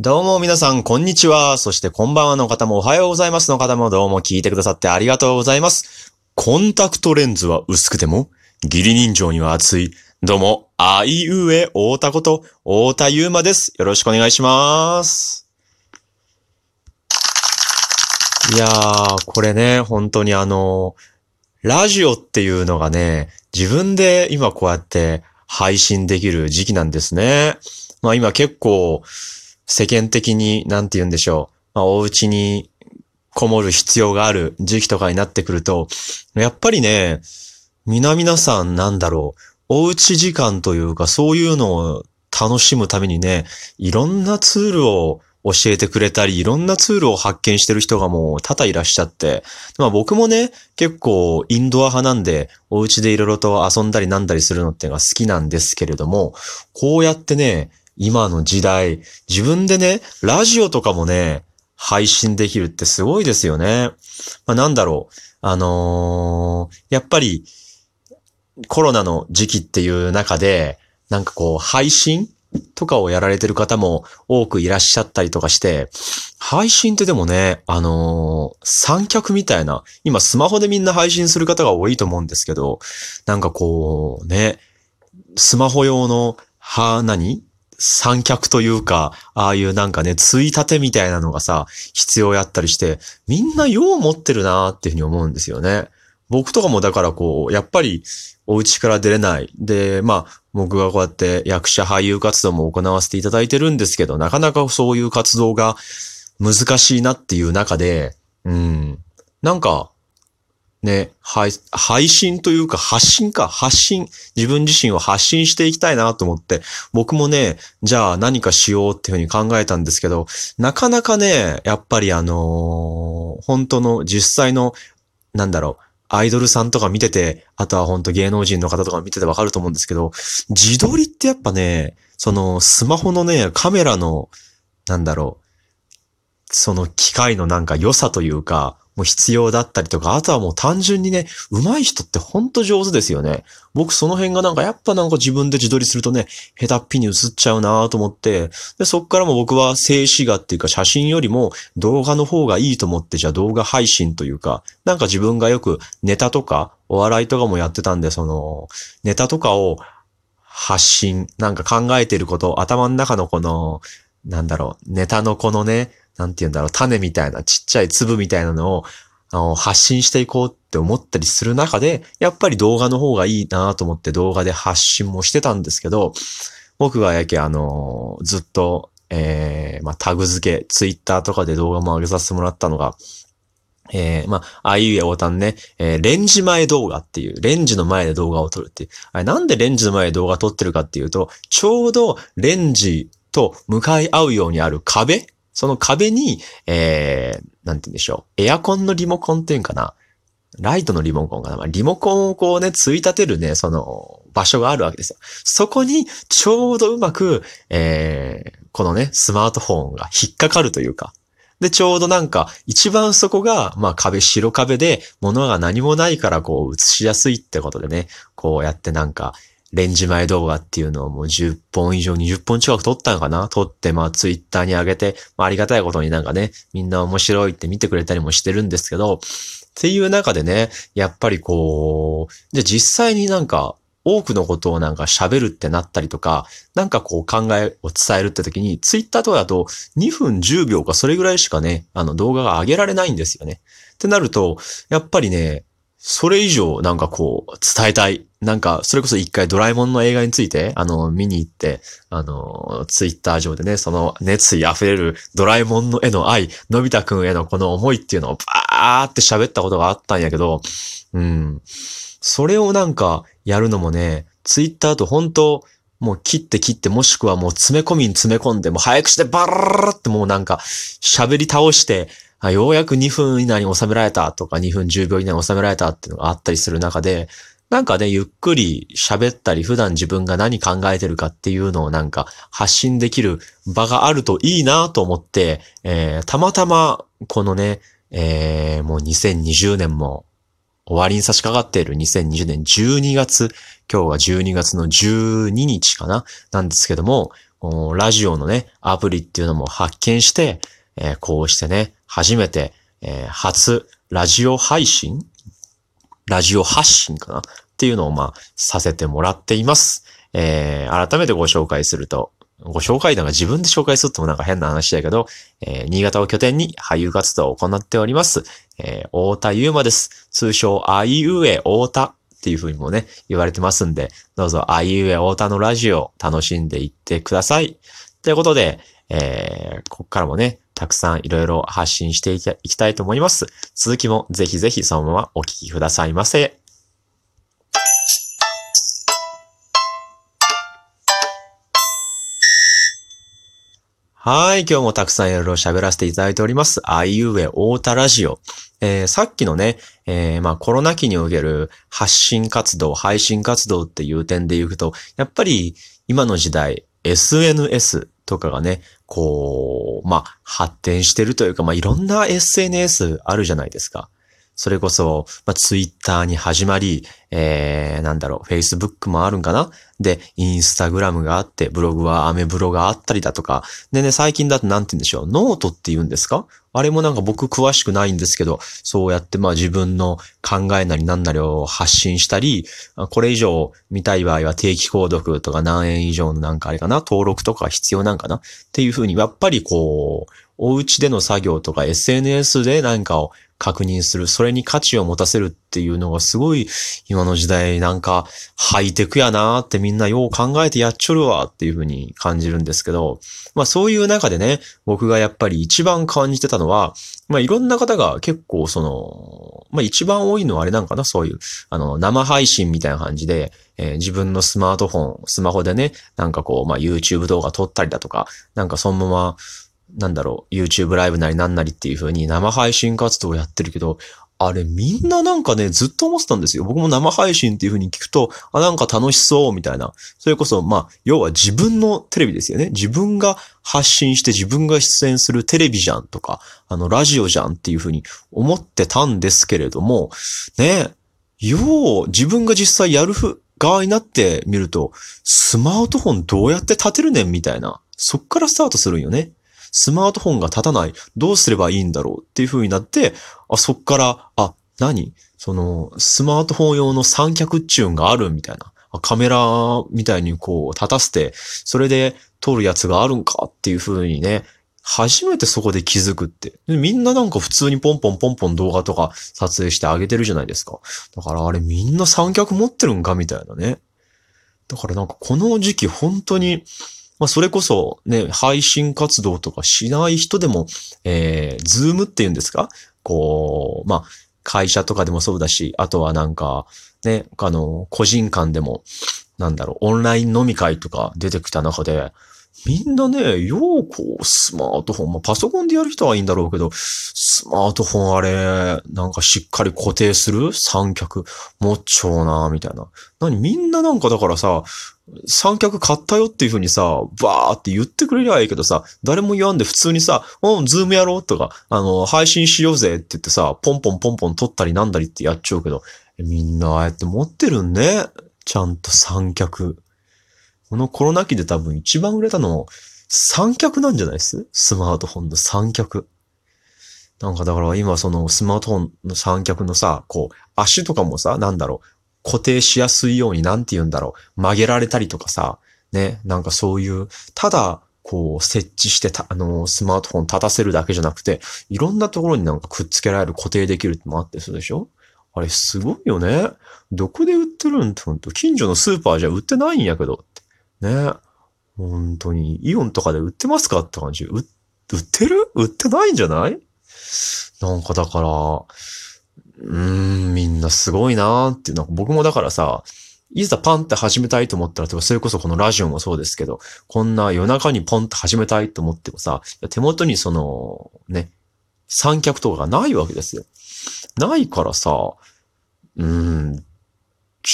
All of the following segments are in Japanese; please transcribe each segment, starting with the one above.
どうも皆さん、こんにちは。そしてこんばんはの方もおはようございますの方もどうも聞いてくださってありがとうございます。コンタクトレンズは薄くても、義理人情には熱い。どうも、あいうえ、大田こと、大田ゆうまです。よろしくお願いします。いやー、これね、本当にあの、ラジオっていうのがね、自分で今こうやって配信できる時期なんですね。まあ今結構世間的になんて言うんでしょう。まあお家にこもる必要がある時期とかになってくると、やっぱりね、皆々さんなんだろう。おうち時間というかそういうのを楽しむためにね、いろんなツールを教えてくれたり、いろんなツールを発見してる人がもう多々いらっしゃって、まあ僕もね、結構インドア派なんで、お家でいろいろと遊んだりなんだりするのってのが好きなんですけれども、こうやってね、今の時代、自分でね、ラジオとかもね、配信できるってすごいですよね。まあなんだろう。あのーやっぱり、コロナの時期っていう中で、なんかこう、配信とかをやられてる方も多くいらっしゃったりとかして、配信ってでもね、あのー三脚みたいな、今スマホでみんな配信する方が多いと思うんですけど、なんかこう、ね、スマホ用の、は、何？三脚というか、ああいうなんかね、ついたてみたいなのがさ、必要やったりして、みんなよう持ってるなーっていうふうに思うんですよね。僕とかもだからこう、やっぱりお家から出れない。で、まあ、僕がこうやって役者俳優活動も行わせていただいてるんですけど、なかなかそういう活動が難しいなっていう中で、うん。なんか、ね、配、信というか発信か、発信、自分自身を発信していきたいなと思って、僕もね、じゃあ何かしようっていうふうに考えたんですけど、なかなかね、やっぱりあのー本当の実際の、なんだろう、アイドルさんとか見てて、あとは本当芸能人の方とか見ててわかると思うんですけど、自撮りってやっぱね、そのスマホのね、カメラの、なんだろう、その機械のなんか良さというか、もう必要だったりとか、あとはもう単純にね、上手い人ってほんと上手ですよね。僕その辺がなんかやっぱなんか自分で自撮りするとね、下手っぴに映っちゃうなと思って、で、そっからも僕は静止画っていうか写真よりも動画の方がいいと思って、じゃあ動画配信というか、なんか自分がよくネタとかお笑いとかもやってたんで、その、ネタとかを発信、なんか考えてること、頭の中のこの、なんだろう、ネタのこのね、なんて言うんだろう、種みたいなちっちゃい粒みたいなのを、あの、発信していこうって思ったりする中で、やっぱり動画の方がいいなと思って動画で発信もしてたんですけど、僕がやけあの、ずっと、えー、まあ、タグ付け、ツイッターとかで動画も上げさせてもらったのが、えー、まあ、あいうえおたんね、えー、レンジ前動画っていう、レンジの前で動画を撮るっていう。あれなんでレンジの前で動画撮ってるかっていうと、ちょうどレンジと向かい合うようにある壁その壁に、えー、なんて言うんでしょう。エアコンのリモコンっていうんかな。ライトのリモコンかな。まあ、リモコンをこうね、つい立てるね、その、場所があるわけですよ。そこに、ちょうどうまく、えー、このね、スマートフォンが引っかかるというか。で、ちょうどなんか、一番そこが、まあ壁、白壁で、物が何もないからこう映しやすいってことでね、こうやってなんか、レンジ前動画っていうのをもう10本以上20本近く撮ったのかな？撮って、まあツイッターに上げて、まあありがたいことになんかね、みんな面白いって見てくれたりもしてるんですけど、っていう中でね、やっぱりこう、じゃ実際になんか、多くのことをなんか喋るってなったりとか、なんかこう考えを伝えるって時に、ツイッターとかだと2分10秒かそれぐらいしかね、あの動画が上げられないんですよね。ってなると、やっぱりね、それ以上なんかこう伝えたい。なんか、それこそ一回ドラえもんの映画について、あの、見に行って、あの、ツイッター上でね、その熱意溢れるドラえもんの絵の愛、のび太くんへのこの思いっていうのをバーって喋ったことがあったんやけど、うん。それをなんかやるのもね、ツイッターと本当もう切って切ってもしくはもう詰め込みに詰め込んで、もう早口でバラララってもうなんか喋り倒して、ようやく2分以内に収められたとか2分10秒以内に収められたっていうのがあったりする中で、なんかね、ゆっくり喋ったり、普段自分が何考えてるかっていうのをなんか発信できる場があるといいなと思って、えーたまたまこのね、えーもう2020年も終わりに差し掛かっている2020年12月、今日は12月の12日かななんですけども、ラジオのね、アプリっていうのも発見して、えーこうしてね、初めて、えー初、ラジオ配信ラジオ発信かなっていうのを、まあ、させてもらっています。えー改めてご紹介すると、ご紹介なんか自分で紹介するってもなんか変な話だけど、えー新潟を拠点に俳優活動を行っております。えー、太田祐馬です。通称、あいうえ太田っていう風にもね、言われてますんで、どうぞ、あいうえ太田のラジオを楽しんでいってください。ということで、えー、ここからもね、たくさんいろいろ発信していきたいと思います。続きもぜひぜひそのままお聞きくださいませ。はい。今日もたくさんいろいろ喋らせていただいております。あいうえ太田ラジオ。えーさっきのね、えーまあコロナ期における発信活動、配信活動っていう点で言うと、やっぱり今の時代、SNS とかがね、こう、まあ発展してるというか、まあいろんな SNS あるじゃないですか。それこそ、まあ、ツイッターに始まり、えー、なんだろう、フェイスブックもあるんかな？で、インスタグラムがあって、ブログはアメブロがあったりだとか、でね、最近だとなんて言うんでしょう、ノートって言うんですか？あれもなんか僕詳しくないんですけど、そうやってまあ自分の考えなりなんなりを発信したり、これ以上見たい場合は定期購読とか何円以上のなんかあれかな、登録とか必要なんかな？っていうふうに、やっぱりこう、お家での作業とか SNS で何かを確認する、それに価値を持たせるっていうのがすごい今の時代なんかハイテクやなーってみんなよう考えてやっちょるわっていうふうに感じるんですけど、まあそういう中でね、僕がやっぱり一番感じてたのは、まあいろんな方が結構その、まあ一番多いのはあれなんかな、そういう、あの、生配信みたいな感じで、えー自分のスマートフォン、スマホでね、なんかこう、まあ YouTube 動画撮ったりだとか、なんかそのまま、なんだろう、YouTube ライブなりなんなりっていう風に生配信活動をやってるけど、あれみんななんかね、ずっと思ってたんですよ。僕も生配信っていう風に聞くと、あ、なんか楽しそうみたいな。それこそ、まあ、要は自分のテレビですよね。自分が発信して自分が出演するテレビじゃんとか、あの、ラジオじゃんっていう風に思ってたんですけれども、ね、よう、自分が実際やる側になってみると、スマートフォンどうやって立てるねんみたいな。そっからスタートするんよね。スマートフォンが立たない。どうすればいいんだろうっていう風になって、あ、そっから、あ、何？その、スマートフォン用の三脚っちゅうんがあるみたいな。カメラみたいにこう立たせて、それで撮るやつがあるんかっていう風にね、初めてそこで気づくって。みんななんか普通にポンポンポンポン動画とか撮影してあげてるじゃないですか。だからあれみんな三脚持ってるんかみたいなね。だからなんかこの時期本当に、まあそれこそね、配信活動とかしない人でも、えー、ズームっていうんですか？こう、まあ会社とかでもそうだし、あとはなんか、ね、あの、個人間でも、なんだろう、オンライン飲み会とか出てきた中で、みんなね、ようこう、スマートフォン、まあ、パソコンでやる人はいいんだろうけど、スマートフォンあれ、なんかしっかり固定する？三脚？持っちゃうな、みたいな。何みんななんかだからさ、三脚買ったよっていう風にさ、バーって言ってくれりゃいいけどさ、誰も言わんで普通にさ、うん、 Zoomやろうとか、あの、配信しようぜって言ってさ、ポンポンポンポン撮ったりなんだりってやっちゃうけど、みんなああやって持ってるんね。ちゃんと三脚。このコロナ期で多分一番売れたの三脚なんじゃないです？スマートフォンの三脚。なんかだから今そのスマートフォンの三脚のさ、こう、足とかもさ、なんだろう、固定しやすいようになんて言うんだろう、曲げられたりとかさ、ね、なんかそういう、ただ、こう、設置してた、あの、スマートフォン立たせるだけじゃなくて、いろんなところになんかくっつけられる固定できるってもあってするでしょ？あれすごいよね。どこで売ってるんってほんと、近所のスーパーじゃ売ってないんやけど。ね。本当に、イオンとかで売ってますかって感じ。売ってる？売ってないんじゃない？なんかだから、うーん、みんなすごいなーって、なんか僕もだからさ、いざパンって始めたいと思ったら、それこそこのラジオもそうですけど、こんな夜中にポンって始めたいと思ってもさ、手元にその、ね、三脚とかがないわけですよ。ないからさ、うーん、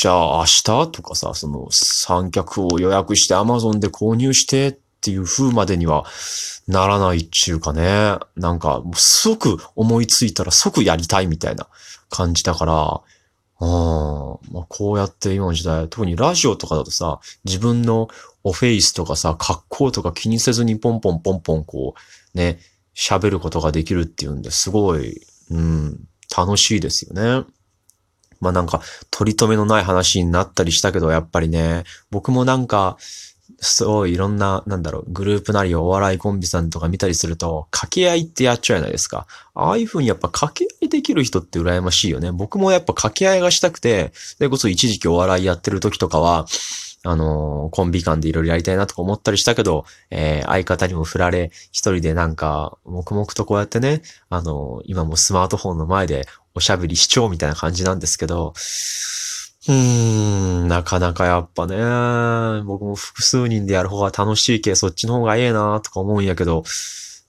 じゃあ明日とかさ、その三脚を予約して Amazon で購入してっていう風までにはならないっちゅうかね。なんか、即思いついたら即やりたいみたいな感じだから、あまあ、こうやって今の時代、特にラジオとかだとさ、自分のおフェイスとかさ、格好とか気にせずにポンポンポンポンこう、ね、喋ることができるっていうんですごい、うん、楽しいですよね。まあなんか、取り留めのない話になったりしたけど、やっぱりね、僕もなんか、すごいいろんな、なんだろう、グループなりお笑いコンビさんとか見たりすると、掛け合いってやっちゃうじゃないですか。ああいう風にやっぱ掛け合いできる人って羨ましいよね。僕もやっぱ掛け合いがしたくて、でこそ一時期お笑いやってる時とかは、あのー、コンビ間でいろいろやりたいなとか思ったりしたけど、えー、相方にも振られ、一人でなんか、黙々とこうやってね、あのー、今もスマートフォンの前でおしゃべりしちゃうみたいな感じなんですけど、うーん、なかなかやっぱね、僕も複数人でやる方が楽しいけ、そっちの方がええなとか思うんやけど、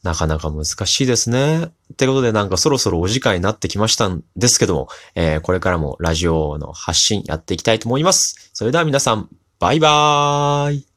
なかなか難しいですね。ってことでなんかそろそろお時間になってきましたんですけども、えー、これからもラジオの発信やっていきたいと思います。それでは皆さん、バイバーイ